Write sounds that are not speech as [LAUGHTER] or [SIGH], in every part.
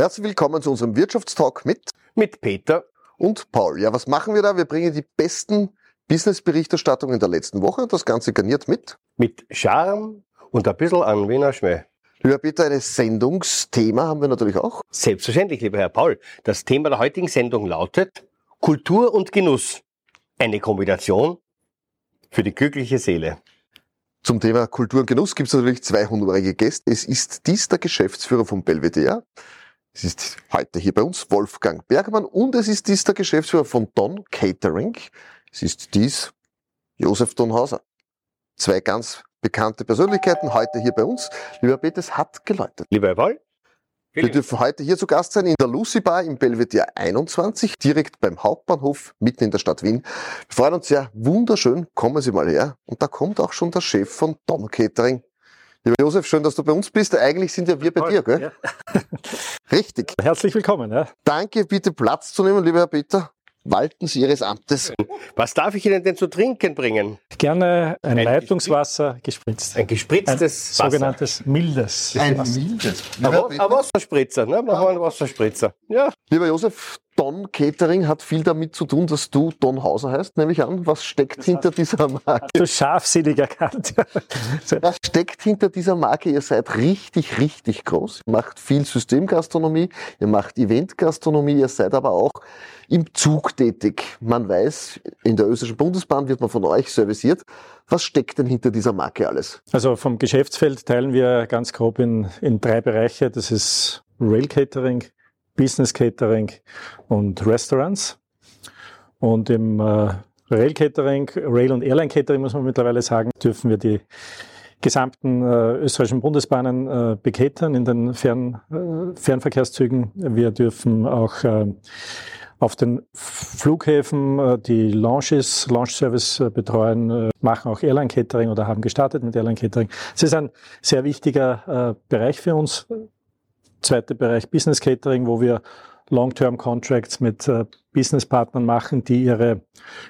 Herzlich willkommen zu unserem Wirtschaftstalk mit mit Peter und Paul. Ja, was machen wir da? Wir bringen die besten Business-Berichterstattungen der letzten Woche und das Ganze garniert mit mit Charme und ein bisschen an Wiener Schmäh. Lieber Peter, ein Sendungsthema haben wir natürlich auch. Selbstverständlich, lieber Herr Paul. Das Thema der heutigen Sendung lautet Kultur und Genuss. Eine Kombination für die glückliche Seele. Zum Thema Kultur und Genuss gibt es natürlich zwei honorige Gäste. Es ist dies der Geschäftsführer von Belvedere. Es ist heute hier bei uns Wolfgang Bergmann und es ist dies der Geschäftsführer von Don Catering. Es ist dies Josef Donhauser. Zwei ganz bekannte Persönlichkeiten heute hier bei uns. Lieber Peter, es hat geläutet. Lieber Herr Paul, wir dürfen heute hier zu Gast sein in der Lucy Bar im Belvedere 21, direkt beim Hauptbahnhof, mitten in der Stadt Wien. Wir freuen uns sehr, wunderschön, kommen Sie mal her. Und da kommt auch schon der Chef von Dom Catering. Lieber Josef, schön, dass du bei uns bist. Eigentlich sind ja wir bei dir, gell? Ja. [LAUGHS] Richtig. Herzlich willkommen. Ja. Danke, bitte Platz zu nehmen, lieber Herr Peter walten Sie Ihres Amtes. Was darf ich Ihnen denn zu trinken bringen? Gerne ein, ein Leitungswasser gespritzt. Ein gespritztes ein Wasser. sogenanntes mildes. Ein mildes. Ein, ein Wasserspritzer, ne? Machen wir einen Wasserspritzer. Ja. Lieber Josef, Don Catering hat viel damit zu tun, dass du Don Hauser heißt, nehme ich an. Was steckt das hinter dieser Marke? Du scharfsinnig erkannt. [LAUGHS] Was steckt hinter dieser Marke? Ihr seid richtig, richtig groß. Ihr macht viel Systemgastronomie, ihr macht Eventgastronomie, ihr seid aber auch im Zug tätig. Man weiß, in der österreichischen Bundesbahn wird man von euch serviciert. Was steckt denn hinter dieser Marke alles? Also vom Geschäftsfeld teilen wir ganz grob in, in drei Bereiche. Das ist Rail Catering, Business Catering und Restaurants. Und im äh, Rail Catering, Rail und Airline Catering muss man mittlerweile sagen, dürfen wir die gesamten äh, österreichischen Bundesbahnen äh, beketern in den Fern, äh, Fernverkehrszügen. Wir dürfen auch äh, auf den Flughäfen äh, die Launches, Launch Service äh, betreuen, äh, machen auch Airline Catering oder haben gestartet mit Airline Catering. Es ist ein sehr wichtiger Bereich für uns zweite Bereich Business Catering, wo wir Long-Term Contracts mit äh, Businesspartnern machen, die ihre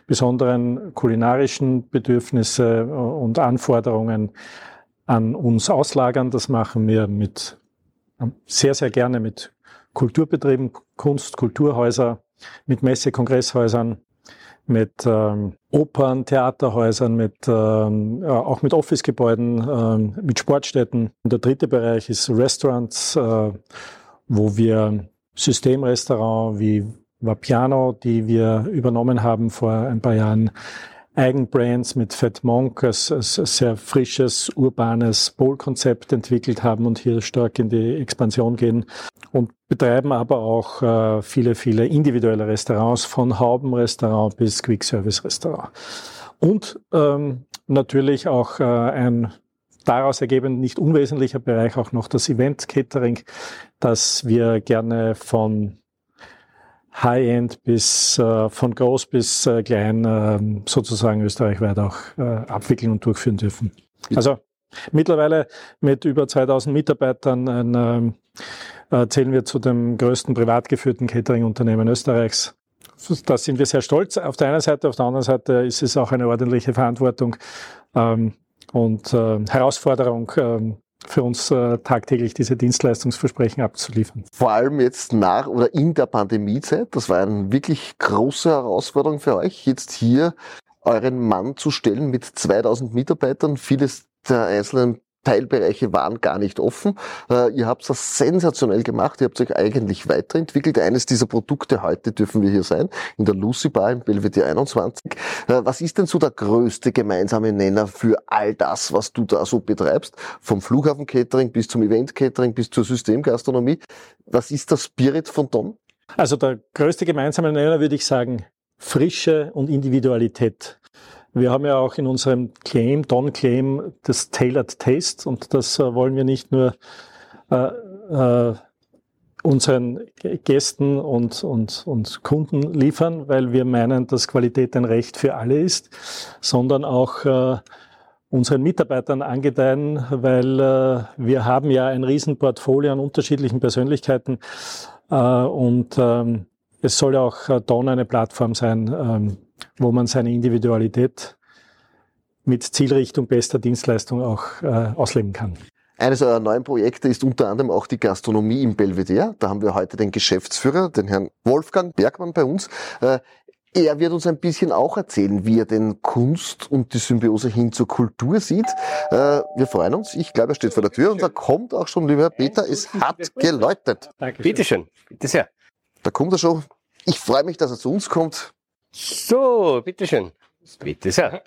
besonderen kulinarischen Bedürfnisse äh, und Anforderungen an uns auslagern. Das machen wir mit sehr, sehr gerne mit Kulturbetrieben, Kunst, Kulturhäuser, mit Messe, Kongresshäusern, mit ähm, Opern, Theaterhäusern, mit, ähm, auch mit Officegebäuden, ähm, mit Sportstätten. Und der dritte Bereich ist Restaurants, äh, wo wir Systemrestaurant wie Vapiano, die wir übernommen haben vor ein paar Jahren, Eigenbrands mit Fat Monk als, als sehr frisches, urbanes Bowl-Konzept entwickelt haben und hier stark in die Expansion gehen und betreiben aber auch äh, viele, viele individuelle Restaurants, von Haubenrestaurant bis Quick-Service-Restaurant. Und ähm, natürlich auch äh, ein daraus ergebend nicht unwesentlicher Bereich auch noch das Event-Catering, das wir gerne von High-End bis äh, von groß bis äh, klein äh, sozusagen österreichweit auch äh, abwickeln und durchführen dürfen. Also mittlerweile mit über 2000 Mitarbeitern ein, äh, zählen wir zu dem größten privat geführten Catering-Unternehmen Österreichs. Da sind wir sehr stolz. Auf der einen Seite, auf der anderen Seite ist es auch eine ordentliche Verantwortung ähm, und äh, Herausforderung, ähm, für uns äh, tagtäglich diese Dienstleistungsversprechen abzuliefern. Vor allem jetzt nach oder in der Pandemiezeit, das war eine wirklich große Herausforderung für euch, jetzt hier euren Mann zu stellen mit 2000 Mitarbeitern. Vieles der einzelnen Teilbereiche waren gar nicht offen. Äh, ihr habt das sensationell gemacht. Ihr habt euch eigentlich weiterentwickelt. Eines dieser Produkte heute dürfen wir hier sein, in der Lucy Bar im Belvedere 21. Äh, was ist denn so der größte gemeinsame Nenner für all das, was du da so betreibst? Vom Flughafen Catering bis zum Event Catering bis zur Systemgastronomie. Was ist der Spirit von Don? Also der größte gemeinsame Nenner würde ich sagen, Frische und Individualität. Wir haben ja auch in unserem Claim, Don Claim, das Tailored Taste und das äh, wollen wir nicht nur äh, äh, unseren Gästen und, und, und Kunden liefern, weil wir meinen, dass Qualität ein Recht für alle ist, sondern auch äh, unseren Mitarbeitern angedeihen, weil äh, wir haben ja ein Riesenportfolio an unterschiedlichen Persönlichkeiten äh, und ähm, es soll ja auch äh, Don eine Plattform sein, ähm, wo man seine Individualität mit Zielrichtung bester Dienstleistung auch äh, ausleben kann. Eines eurer neuen Projekte ist unter anderem auch die Gastronomie im Belvedere. Da haben wir heute den Geschäftsführer, den Herrn Wolfgang Bergmann bei uns. Äh, er wird uns ein bisschen auch erzählen, wie er den Kunst und die Symbiose hin zur Kultur sieht. Äh, wir freuen uns. Ich glaube, er steht vor der Tür und da kommt auch schon, lieber Herr Peter, es hat geläutet. Dankeschön. Bitteschön, bitte sehr. Da kommt er schon. Ich freue mich, dass er zu uns kommt. So, bitteschön. Bitte sehr.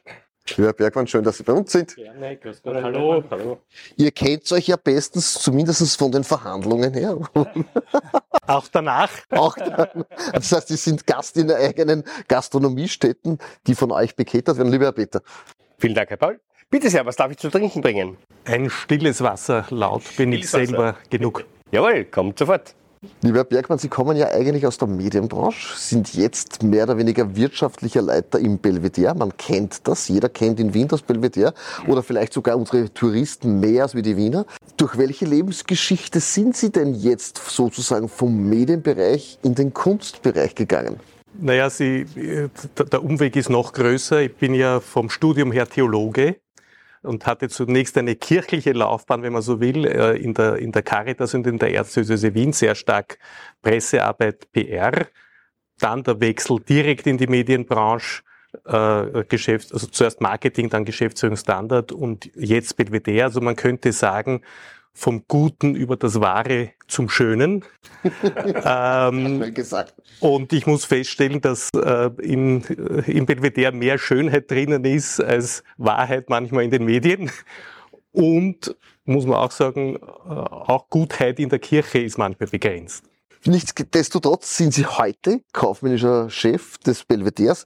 Lieber Bergmann, schön, dass Sie bei uns sind. Gerne, grüß Gott. Hallo. Hallo. Ihr kennt euch ja bestens, zumindest von den Verhandlungen her. [LAUGHS] Auch danach. Auch dann. Das heißt, Sie sind Gast in der eigenen Gastronomiestätten, die von euch beketert werden. Lieber Herr Peter. Vielen Dank, Herr Paul. Bitte sehr, was darf ich zu trinken bringen? Ein stilles Wasser, laut bin ich selber genug. Jawohl, kommt sofort. Lieber Bergmann, Sie kommen ja eigentlich aus der Medienbranche, sind jetzt mehr oder weniger wirtschaftlicher Leiter im Belvedere. Man kennt das, jeder kennt in Wien das Belvedere oder vielleicht sogar unsere Touristen mehr als wie die Wiener. Durch welche Lebensgeschichte sind Sie denn jetzt sozusagen vom Medienbereich in den Kunstbereich gegangen? Naja, Sie, äh, der Umweg ist noch größer. Ich bin ja vom Studium her Theologe und hatte zunächst eine kirchliche Laufbahn, wenn man so will, äh, in der, in der Caritas und in der Erzdiözese Wien, sehr stark Pressearbeit, PR. Dann der Wechsel direkt in die Medienbranche, äh, Geschäft, also zuerst Marketing, dann Geschäftsführung Standard und jetzt Belvedere. Also man könnte sagen, vom Guten über das Wahre zum Schönen. [LAUGHS] ähm, gesagt. und ich muss feststellen, dass äh, in, äh, im Belvedere mehr Schönheit drinnen ist als Wahrheit manchmal in den Medien. Und muss man auch sagen, äh, auch Gutheit in der Kirche ist manchmal begrenzt. Nichtsdestotrotz sind Sie heute kaufmännischer Chef des Belvederes.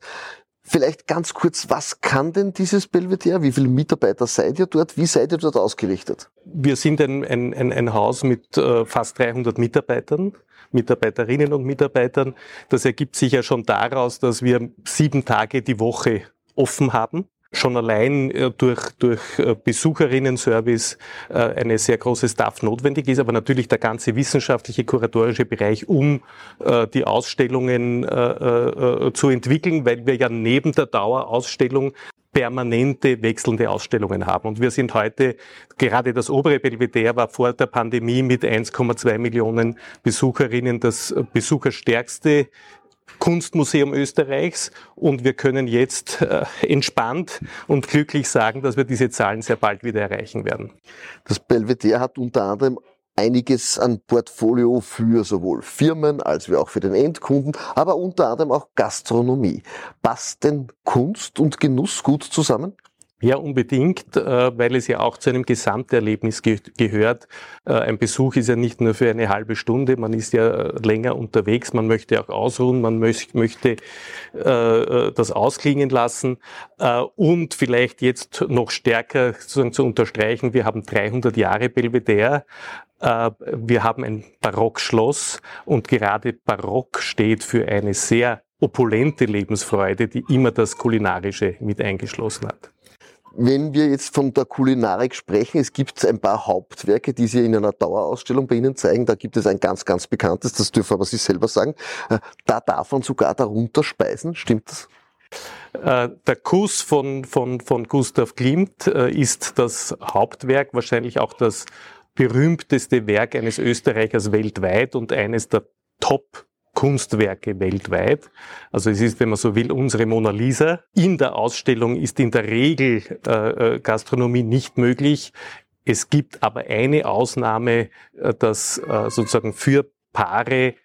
Vielleicht ganz kurz, was kann denn dieses Belvedere? Wie viele Mitarbeiter seid ihr dort? Wie seid ihr dort ausgerichtet? Wir sind ein, ein, ein, ein Haus mit äh, fast 300 Mitarbeitern, Mitarbeiterinnen und Mitarbeitern. Das ergibt sich ja schon daraus, dass wir sieben Tage die Woche offen haben. Schon allein äh, durch, durch äh, Besucherinnen-Service äh, eine sehr große Staff notwendig ist, aber natürlich der ganze wissenschaftliche, kuratorische Bereich, um die Ausstellungen zu entwickeln, weil wir ja neben der Dauerausstellung permanente wechselnde Ausstellungen haben. Und wir sind heute, gerade das obere Belvedere war vor der Pandemie mit 1,2 Millionen Besucherinnen das besucherstärkste Kunstmuseum Österreichs und wir können jetzt äh, entspannt und glücklich sagen, dass wir diese Zahlen sehr bald wieder erreichen werden. Das Belvedere hat unter anderem einiges an Portfolio für sowohl Firmen als auch für den Endkunden, aber unter anderem auch Gastronomie. Passt denn Kunst und Genuss gut zusammen? Ja, unbedingt, äh, weil es ja auch zu einem Gesamterlebnis ge gehört. Äh, ein Besuch ist ja nicht nur für eine halbe Stunde, man ist ja äh, länger unterwegs, man möchte auch ausruhen, man möcht möchte das ausklingen lassen und vielleicht jetzt noch stärker sozusagen zu unterstreichen, wir haben 300 Jahre Belvedere, wir haben ein Barockschloss und gerade Barock steht für eine sehr opulente Lebensfreude, die immer das Kulinarische mit eingeschlossen hat. Wenn wir jetzt von der Kulinarik sprechen, es gibt ein paar Hauptwerke, die Sie in einer Dauerausstellung bei Ihnen zeigen. Da gibt es ein ganz, ganz bekanntes, das dürfen aber Sie selber sagen. Äh, da darf man sogar darunter speisen, stimmt das? Äh, der Kuss von, von, von Gustav Klimt äh, ist das Hauptwerk, wahrscheinlich auch das berühmteste Werk eines Österreichers weltweit und eines der Top Kunstwerke weltweit. Also es ist, wenn man so will, unsere Mona Lisa. In der Ausstellung ist in der Regel äh, äh Gastronomie nicht möglich. Es gibt aber eine Ausnahme, äh, dass äh, sozusagen für Paare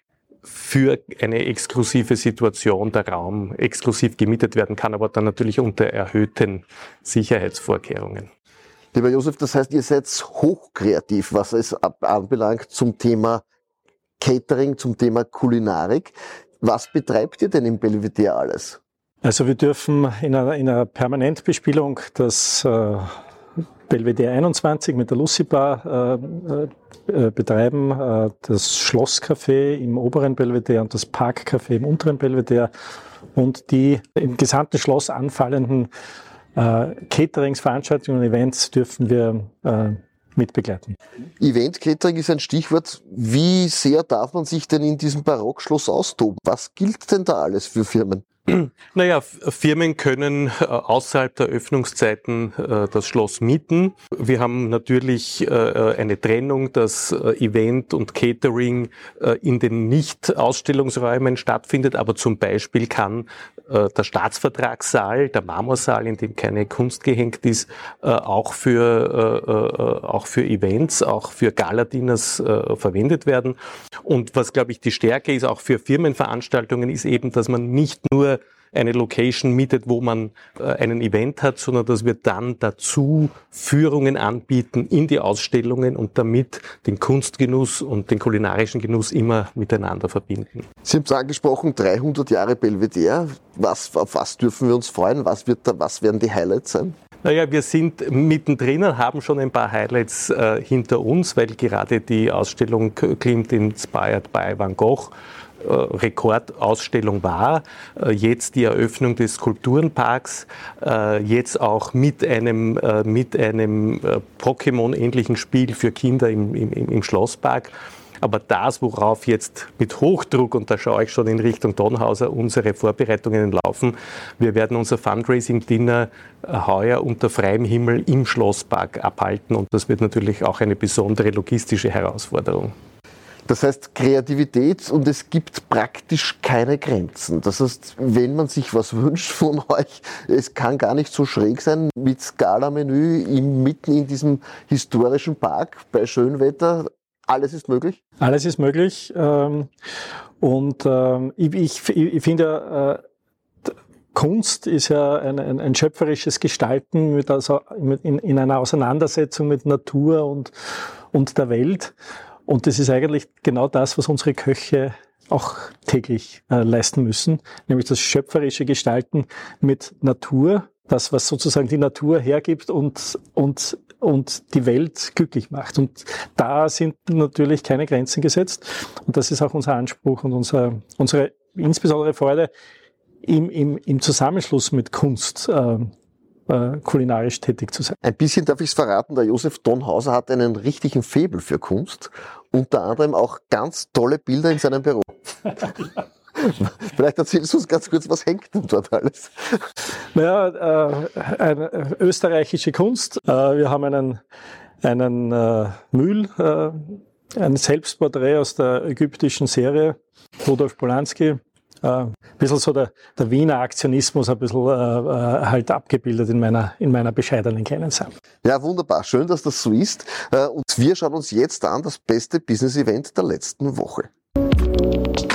für eine exklusive Situation der Raum exklusiv gemietet werden kann, aber dann natürlich unter erhöhten Sicherheitsvorkehrungen. Lieber Josef, das heißt, ihr seid hochkreativ, was es anbelangt zum Thema Catering, zum Thema Kulinarik. Was betreibt ihr denn im Belvedere alles? Also wir dürfen in einer, in einer Permanentbespielung das äh, Belvedere 21 mit der Lucy Bar äh, äh, betreiben, äh, das Schlosscafé im oberen Belvedere und das Parkcafé im unteren Belvedere und die im gesamten Schloss anfallenden äh, Caterings, Veranstaltungen und Events dürfen wir äh, mitbegleiten. Event Catering ist ein Stichwort. Wie sehr darf man sich denn in diesem Barockschloss austoben? Was gilt denn da alles für Firmen? [CLEARS THROAT] Naja, Firmen können äh, außerhalb der Öffnungszeiten äh, das Schloss mieten. Wir haben natürlich äh, eine Trennung, dass Event und Catering in den Nicht-Ausstellungsräumen stattfindet, aber zum Beispiel kann der Staatsvertragssaal, der Marmorsaal, in dem keine Kunst gehängt ist, auch für, auch für Events, auch für Galadieners verwendet werden. Und was, glaube ich, die Stärke ist, auch für Firmenveranstaltungen, ist eben, dass man nicht nur eine Location mietet, wo man äh, einen Event hat, sondern dass wir dann dazu Führungen anbieten in die Ausstellungen und damit den Kunstgenuss und den kulinarischen Genuss immer miteinander verbinden. Sie haben es angesprochen, 300 Jahre Belvedere. Was, auf was dürfen wir uns freuen? Was, wird da, was werden die Highlights sein? Naja, wir sind mittendrin und haben schon ein paar Highlights äh, hinter uns, weil gerade die Ausstellung Klimt Inspired by Van Gogh Rekordausstellung war. Äh, jetzt die Eröffnung des Skulpturenparks, äh, jetzt auch mit einem, mit einem Pokémon-ähnlichen Spiel für Kinder im, im, im Schlosspark. Aber das, worauf jetzt mit Hochdruck, und da schaue ich schon in Richtung Donhauser, unsere Vorbereitungen laufen, wir werden unser Fundraising-Dinner heuer unter freiem Himmel im Schlosspark abhalten. Und das wird natürlich auch eine besondere logistische Herausforderung. Das heißt Kreativität und es gibt praktisch keine Grenzen. Das heißt, wenn man sich was wünscht von [LAUGHS] euch, es kann gar nicht so schräg sein mit Skala-Menü mitten in diesem historischen Park bei Schönwetter. Alles ist möglich? Alles ist möglich. Ähm, und ähm, ich, ich, ich finde, äh, Kunst ist ja ein, ein, ein schöpferisches Gestalten mit also in, in einer Auseinandersetzung mit Natur und, und der Welt. Und das ist eigentlich genau das, was unsere Köche auch täglich äh, leisten müssen, nämlich das schöpferische Gestalten mit Natur, das, was sozusagen die Natur hergibt und, und, und die Welt glücklich macht. Und da sind natürlich keine Grenzen gesetzt. Und das ist auch unser Anspruch und unser, unsere insbesondere Freude im, im, im Zusammenschluss mit Kunst. Äh, äh, kulinarisch tätig zu sein. Ein bisschen darf ich es verraten, der Josef Donhauser hat einen richtigen Febel für Kunst, unter anderem auch ganz tolle Bilder in seinem Büro. [LAUGHS] Vielleicht erzählst du uns ganz kurz, was hängt denn dort alles? Naja, äh, eine österreichische Kunst. Äh, wir haben einen, einen äh, Mühl, äh, ein Selbstporträt aus der ägyptischen Serie, Rudolf Polanski, äh, ein bisschen so der, der Wiener Aktionismus ein bisschen äh, äh, halt abgebildet in meiner, in meiner bescheidenen Sammlung. Ja, wunderbar. Schön, dass das so ist. Äh, und wir schauen uns jetzt an das beste Business-Event der letzten Woche.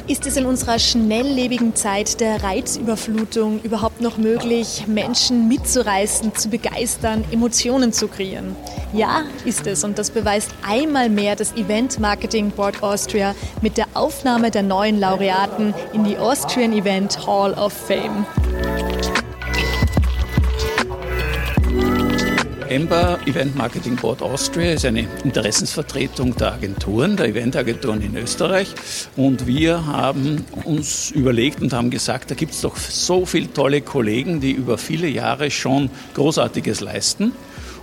Ist es in unserer schnelllebigen Zeit der Reizüberflutung überhaupt noch möglich, Menschen mitzureißen, zu begeistern, Emotionen zu kreieren? Ja, ist es. Und das beweist einmal mehr das Event Marketing Board Austria mit der Aufnahme der neuen Laureaten in die Austrian Event Hall of Fame. EMBA Event Marketing Board Austria ist eine Interessensvertretung der Agenturen, der Eventagenturen in Österreich. Und wir haben uns überlegt und haben gesagt, da gibt es doch so viele tolle Kollegen, die über viele Jahre schon Großartiges leisten.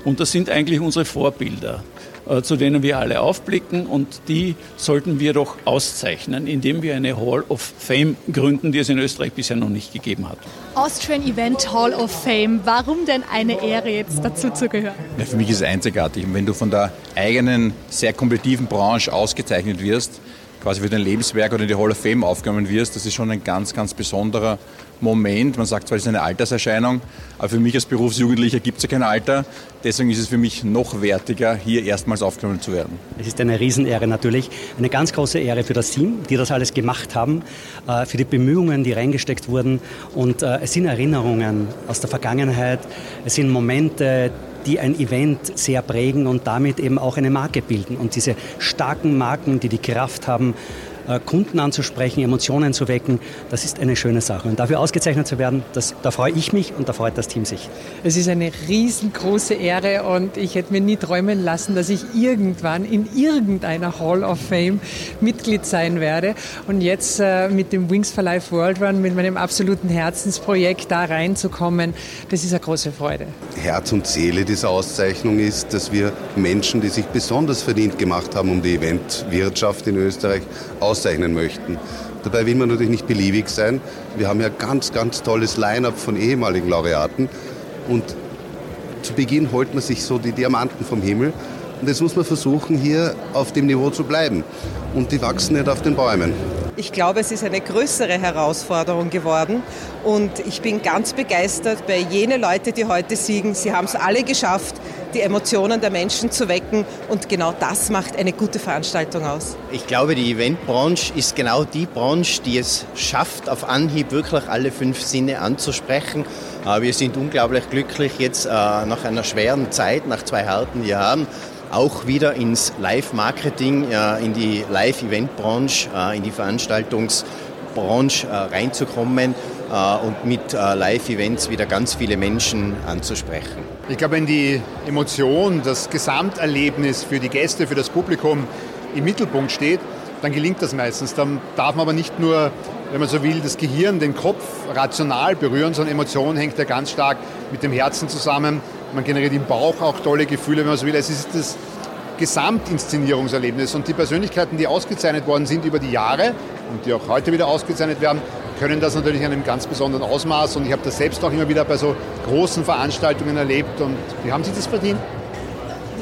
Und das sind eigentlich unsere Vorbilder. Äh, zu denen wir alle aufblicken und die sollten wir doch auszeichnen, indem wir eine Hall of Fame gründen, die es in Österreich bisher noch nicht gegeben hat. Austrian Event Hall of Fame, warum denn eine Ehre jetzt dazu zu gehören? Ja, für mich ist es einzigartig. Und wenn du von der eigenen, sehr kompetitiven Branche ausgezeichnet wirst, quasi für dein Lebenswerk oder in die Hall of Fame aufgenommen wirst, das ist schon ein ganz, ganz besonderer Moment. Man sagt zwar, es ist eine Alterserscheinung, aber für mich als Berufsjugendlicher gibt es ja kein Alter. Deswegen ist es für mich noch wertiger, hier erstmals aufgenommen zu werden. Es ist eine Riesenehre natürlich, eine ganz große Ehre für das Team, die das alles gemacht haben, äh, für die Bemühungen, die reingesteckt wurden. Und äh, es sind Erinnerungen aus der Vergangenheit, es sind Momente, die ein Event sehr prägen und damit eben auch eine Marke bilden. Und diese starken Marken, die die Kraft haben, Kunden anzusprechen, Emotionen zu wecken, das ist eine schöne Sache. Und dafür ausgezeichnet zu werden, das, da freue ich mich und da freut das Team sich. Es ist eine riesengroße Ehre und ich hätte mir nie träumen lassen, dass ich irgendwann in irgendeiner Hall of Fame Mitglied sein werde. Und jetzt äh, mit dem Wings for Life World Run, mit meinem absoluten Herzensprojekt da reinzukommen, das ist eine große Freude. Herz und Seele dieser Auszeichnung ist, dass wir Menschen, die sich besonders verdient gemacht haben um die Eventwirtschaft in Österreich, auszeichnen möchten. Dabei will man natürlich nicht beliebig sein. Wir haben ja ganz, ganz tolles Line-up von ehemaligen Laureaten. Und zu Beginn holt man sich so die Diamanten vom Himmel. Und jetzt muss man versuchen, hier auf dem Niveau zu bleiben. Und die wachsen nicht auf den Bäumen. Ich glaube, es ist eine größere Herausforderung geworden. Und ich bin ganz begeistert bei jenen Leuten, die heute siegen. Sie haben es alle geschafft, die Emotionen der Menschen zu wecken. Und genau das macht eine gute Veranstaltung aus. Ich glaube, die Eventbranche ist genau die Branche, die es schafft, auf Anhieb wirklich alle fünf Sinne anzusprechen. Äh, wir sind unglaublich glücklich, jetzt äh, nach einer schweren Zeit, nach zwei harten Jahren, auch wieder ins Live-Marketing, äh, in die Live-Event-Branche, in die Veranstaltungsbranche reinzukommen und mit Live-Events wieder ganz viele Menschen anzusprechen. Ich glaube, wenn die Emotion, das Gesamterlebnis für die Gäste, für das Publikum im Mittelpunkt steht, dann gelingt das meistens. Dann darf man aber nicht nur, wenn man so will, das Gehirn, den Kopf rational berühren, sondern Emotion hängt ja ganz stark mit dem Herzen zusammen. Man generiert im Bauch auch tolle Gefühle, wenn man so will. Es ist das Gesamtinszenierungserlebnis und die Persönlichkeiten, die ausgezeichnet worden sind über die Jahre und die auch heute wieder ausgezeichnet werden, können das natürlich in einem ganz besonderen Ausmaß und ich habe das selbst auch immer wieder bei so großen Veranstaltungen erlebt und wie haben Sie das verdient?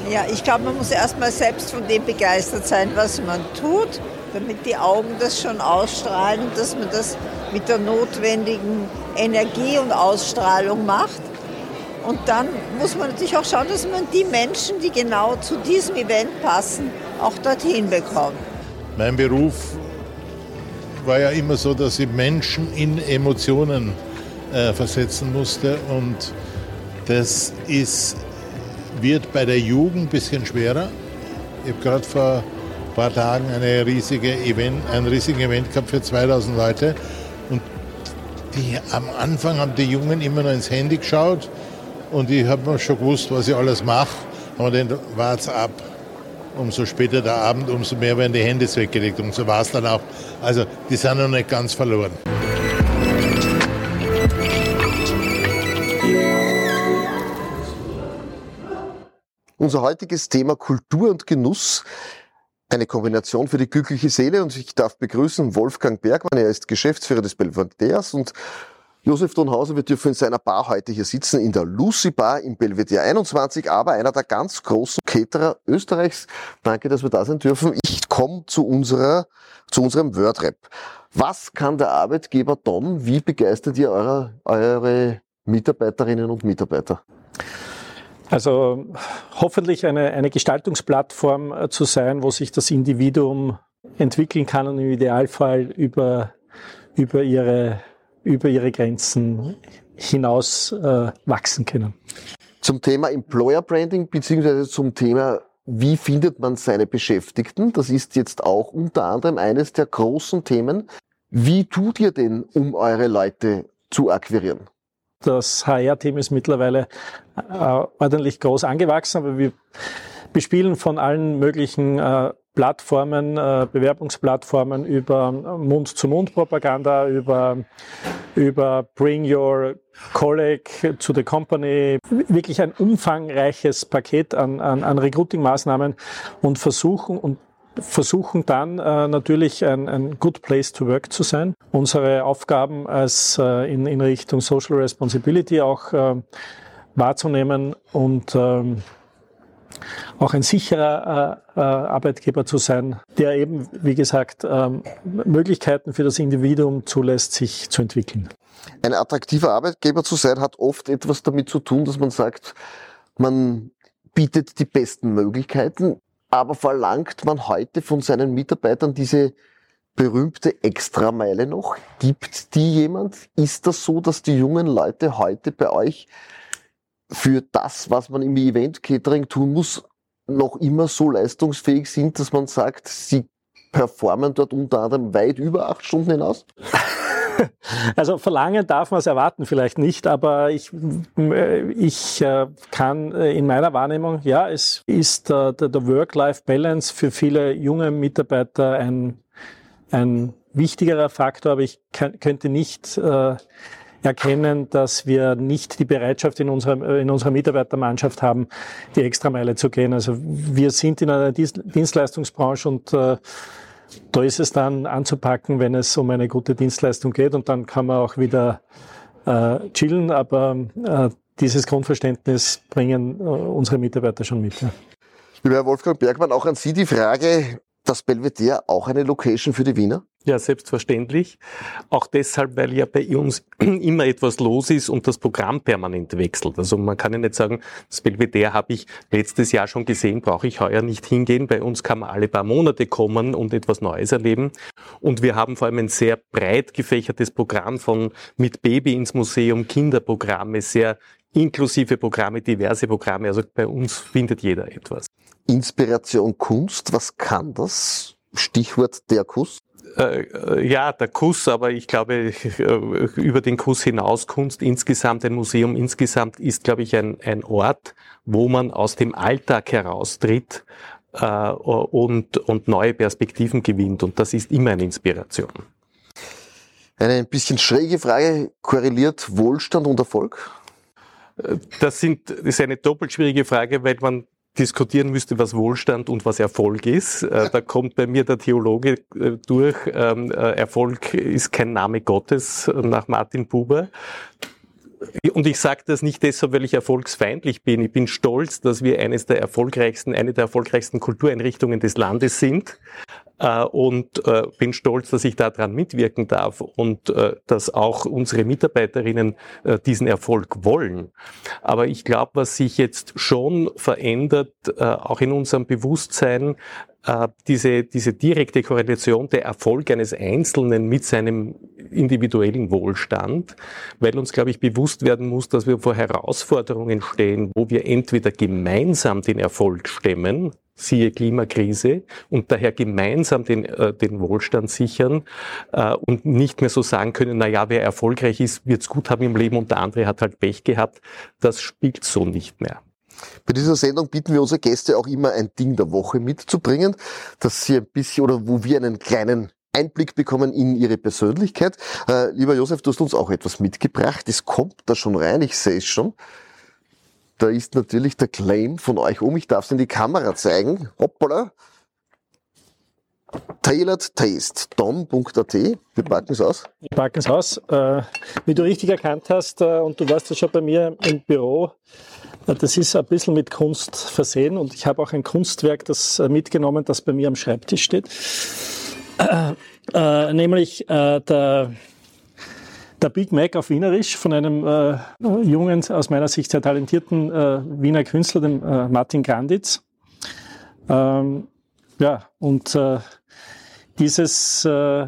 Ja, ich glaube, man muss erstmal selbst von dem begeistert sein, was man tut, damit die Augen das schon ausstrahlen, dass man das mit der notwendigen Energie und Ausstrahlung macht. Und dann muss man natürlich auch schauen, dass man die Menschen, die genau zu diesem Event passen, auch dorthin bekommt. Mein Beruf war ja immer so, dass ich Menschen in Emotionen äh, versetzen musste und das ist wird bei der Jugend ein bisschen schwerer. Ich habe gerade vor ein paar Tagen eine riesige Event, einen riesigen Event gehabt für 2000 Leute. Und die, am Anfang haben die Jungen immer nur ins Handy geschaut und ich habe schon gewusst, was ich alles mache. Aber dann war es ab. Umso später der Abend, umso mehr werden die Handys weggelegt. Und so war es dann auch. Also die sind noch nicht ganz verloren. Unser heutiges Thema Kultur und Genuss. Eine Kombination für die glückliche Seele und ich darf begrüßen Wolfgang Bergmann, er ist Geschäftsführer des Belvederes und Josef Donhauser, wir dürfen in seiner Bar heute hier sitzen, in der Lucy Bar im Belvedere 21, aber einer der ganz großen Caterer Österreichs. Danke, dass wir da sein dürfen. Ich komme zu unserer, zu unserem Wordrap. Was kann der Arbeitgeber tun? Wie begeistert ihr eure, eure Mitarbeiterinnen und Mitarbeiter? Also hoffentlich eine, eine Gestaltungsplattform äh, zu sein, wo sich das Individuum entwickeln kann und im Idealfall über, über, ihre, über ihre Grenzen hinaus äh, wachsen können. Zum Thema Employer Branding beziehungsweise zum Thema wie findet man seine Beschäftigten? Das ist jetzt auch unter anderem eines der großen Themen. Wie tut ihr denn, um eure Leute zu akquirieren? Das HR-Team ist mittlerweile äh, ordentlich groß angewachsen, aber wir bespielen von allen möglichen äh, Plattformen, äh, Bewerbungsplattformen über Mund-zu-Mund-Propaganda, über, über Bring Your Colleague to the Company, wirklich ein umfangreiches Paket an, an, an Recruiting-Maßnahmen und versuchen und versuchen dann äh, natürlich ein, ein Good Place to Work zu sein. Unsere Aufgaben als äh, in, in Richtung Social Responsibility auch äh, wahrzunehmen und ähm, auch ein sicherer äh, äh, Arbeitgeber zu sein, der eben, wie gesagt, ähm, Möglichkeiten für das Individuum zulässt, sich zu entwickeln. Ein attraktiver Arbeitgeber zu sein hat oft etwas damit zu tun, dass man sagt, man bietet die besten Möglichkeiten aber verlangt man heute von seinen Mitarbeitern diese berühmte Extrameile noch? Gibt die jemand? Ist das so, dass die jungen Leute heute bei euch für das, was man im Event Catering tun muss, noch immer so leistungsfähig sind, dass man sagt, sie performen dort unter anderem weit über acht Stunden hinaus? [LAUGHS] Also verlangen darf man es erwarten vielleicht nicht, aber ich, ich äh, kann äh, in meiner Wahrnehmung, ja, es ist der, Work-Life-Balance für viele junge Mitarbeiter ein, ein wichtigerer Faktor, aber ich könnte nicht äh, erkennen, dass wir nicht die Bereitschaft in unserer, in unserer Mitarbeitermannschaft haben, die Extrameile zu gehen. Also wir sind in einer Dienstleistungsbranche und äh, da ist es dann anzupacken, wenn es um eine gute Dienstleistung geht und dann kann man auch wieder äh, chillen, aber äh, dieses Grundverständnis bringen unsere Mitarbeiter schon mit. Lieber Herr Wolfgang Bergmann, auch an Sie die Frage, das Belvedere auch eine Location für die Wiener? Ja, selbstverständlich. Auch deshalb, weil ja bei uns [CLEARS THROAT] immer etwas los ist und das Programm permanent wechselt. Also man kann ja nicht sagen, das Belvedere habe ich letztes Jahr schon gesehen, brauche ich heuer nicht hingehen. Bei uns kann man alle paar Monate kommen und etwas Neues erleben. Und wir haben vor allem ein sehr breit gefächertes Programm von mit Baby ins Museum, Kinderprogramme, sehr inklusive Programme, diverse Programme. Also bei uns findet jeder etwas. Inspiration Kunst, was kann das? Stichwort der Kuss? Äh, äh, ja, der Kuss, aber ich glaube, äh, über den Kuss hinaus Kunst insgesamt, ein Museum insgesamt ist, glaube ich, ein, ein Ort, wo man aus dem Alltag heraustritt äh, und, und neue Perspektiven gewinnt. Und das ist immer eine Inspiration. Eine ein bisschen schräge Frage, korreliert Wohlstand und Erfolg? Das, sind, das ist eine doppelt schwierige Frage, weil man diskutieren müsste, was Wohlstand und was Erfolg ist. Äh, da kommt bei mir der Theologe äh, durch. Ähm, äh, Erfolg ist kein Name Gottes nach Martin Buber. Und ich sage das nicht deshalb, weil ich erfolgsfeindlich bin. Ich bin stolz, dass wir eines der erfolgreichsten, eine der erfolgreichsten Kultureinrichtungen des Landes sind äh, und äh, bin stolz, dass ich daran mitwirken darf und äh, dass auch unsere Mitarbeiterinnen diesen Erfolg wollen. Aber ich glaube, was sich jetzt schon verändert, auch in unserem Bewusstsein, diese, diese direkte Korrelation der Erfolg eines Einzelnen mit seinem individuellen Wohlstand, weil uns, glaube ich, bewusst werden muss, dass wir vor Herausforderungen stehen, wo wir entweder gemeinsam den Erfolg stemmen, siehe Klimakrise, und daher gemeinsam den, äh, den Wohlstand sichern äh, und nicht mehr so sagen können, na ja, wer erfolgreich ist, wird's gut haben im Leben und der andere hat halt Pech gehabt. Das spielt so nicht mehr. Bei dieser Sendung bieten wir unsere Gäste auch immer ein Ding der Woche mitzubringen, dass sie ein bisschen oder wo wir einen kleinen Einblick bekommen in ihre Persönlichkeit. Äh, lieber Josef, du hast uns auch etwas mitgebracht. Es kommt da schon rein, ich sehe es schon. Da ist natürlich der Claim von euch um. Ich darf es in die Kamera zeigen. Hoppala. Tailored Taste, dom.at. Wir packen es aus. Wir packen es aus. Äh, wie du richtig erkannt hast, äh, und du warst ja schon bei mir im Büro, äh, das ist ein bisschen mit Kunst versehen und ich habe auch ein Kunstwerk das mitgenommen, das bei mir am Schreibtisch steht. Nämlich der, der Big Mac auf Wienerisch von einem jungen, aus meiner Sicht sehr talentierten Wiener Künstler, dem Martin Granditz. Ähm, ja, und dieses, äh,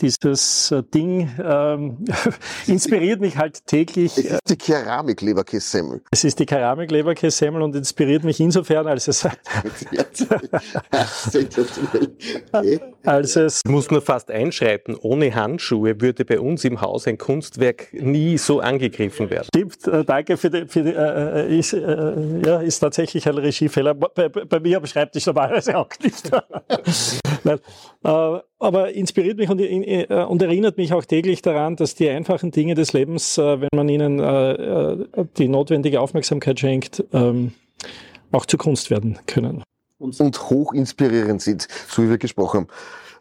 dieses äh, Ding ähm, [LAUGHS] inspiriert mich halt täglich. Es ist die Keramik-Leberkässemmel. Es ist die Keramik-Leberkässemmel und inspiriert mich insofern, als es, [LAUGHS] als es... Ich muss nur fast einschreiten, ohne Handschuhe würde bei uns im Haus ein Kunstwerk nie so angegriffen werden. Stimmt, äh, danke für die, für die äh, äh ist, äh, ja, ist tatsächlich ein Regiefehler. Bei, bei, bei mir am Schreibtisch normalerweise auch nicht. [LAUGHS] Nein, aber inspiriert mich und, äh, und, erinnert mich auch täglich daran, dass die einfachen Dinge des Lebens, äh, wenn man ihnen die notwendige Aufmerksamkeit schenkt, ähm, auch zur Kunst werden können. Und, hoch inspirierend sind, so wie wir gesprochen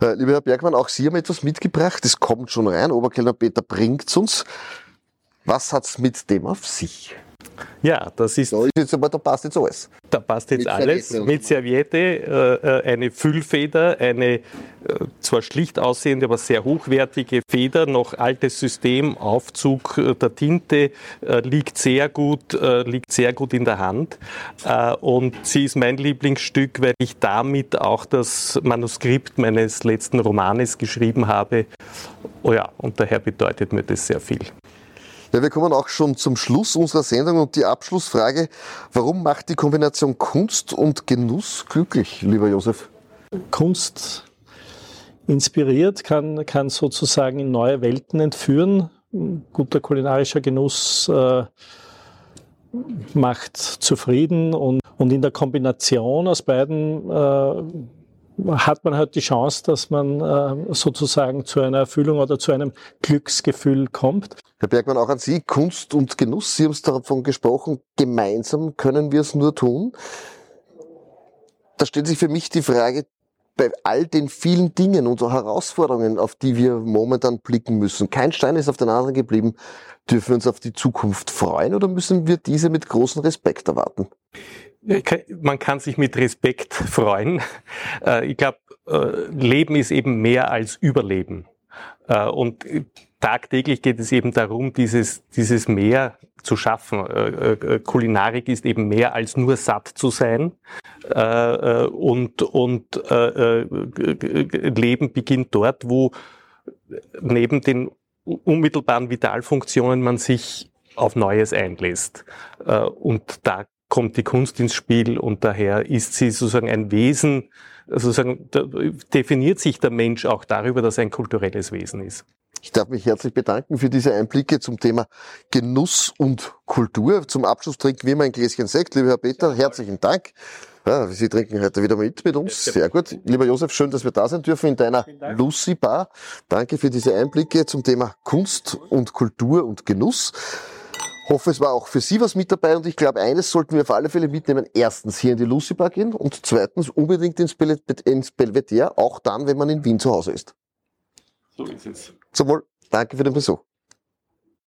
haben. lieber Herr Bergmann, auch Sie haben etwas mitgebracht. Es kommt schon rein. Oberkellner Peter bringt's uns. Was hat's mit dem auf sich? Ja, das ist. Da, ist jetzt aber, da passt jetzt alles. Da passt jetzt mit alles. Serviette mit Serviette, äh, äh, eine Füllfeder, eine äh, zwar schlicht aussehende, aber sehr hochwertige Feder, noch altes System, Aufzug äh, der Tinte, äh, liegt sehr gut, liegt sehr gut in der Hand. und sie ist mein Lieblingsstück, weil ich damit auch das Manuskript meines letzten Romanes geschrieben habe. Oh ja, und daher bedeutet mir das sehr viel. Ja, wir kommen auch schon zum Schluss unserer Sendung und die Abschlussfrage, warum macht die Kombination Kunst und Genuss glücklich, lieber Josef? Kunst inspiriert, kann, kann sozusagen in neue Welten entführen. Guter kulinarischer Genuss äh, macht zufrieden und, und in der Kombination aus beiden äh, hat man halt die Chance, dass man äh, sozusagen zu einer Erfüllung oder zu einem Glücksgefühl kommt. Herr Bergmann, auch an Sie, Kunst und Genuss, Sie haben es davon gesprochen, gemeinsam können wir es nur tun. Da stellt sich für mich die Frage, bei all den vielen Dingen und Herausforderungen, auf die wir momentan blicken müssen, kein Stein ist auf den anderen geblieben, dürfen wir uns auf die Zukunft freuen oder müssen wir diese mit großem Respekt erwarten? Man kann sich mit Respekt freuen. Äh, ich glaube, äh, Leben ist eben mehr als Überleben. Äh, und tagtäglich geht es eben darum, dieses, dieses Mehr zu schaffen. Kulinarik ist eben mehr als nur satt zu sein. Und, und Leben beginnt dort, wo neben den unmittelbaren Vitalfunktionen man sich auf Neues einlässt. Und da kommt die Kunst ins Spiel und daher ist sie sozusagen ein Wesen, sozusagen definiert sich der Mensch auch darüber, dass er ein kulturelles Wesen ist. Ich darf mich herzlich bedanken für diese Einblicke zum Thema Genuss und Kultur. Zum Abschluss trinken wir immer ein Gläschen Sekt. Lieber Herr Peter, herzlichen Dank. Ja, Sie trinken heute wieder mit mit uns. Sehr gut. Lieber Josef, schön, dass wir da sein dürfen in deiner Lucy Bar. Danke für diese Einblicke zum Thema Kunst und Kultur und Genuss hoffe, es war auch für Sie was mit dabei und ich glaube, eines sollten wir auf alle Fälle mitnehmen. Erstens hier in die Lucy Bar gehen und zweitens unbedingt ins, Bel ins Belvedere, auch dann, wenn man in Wien zu Hause ist. So ist es. Zum Wohl. Danke für den Besuch.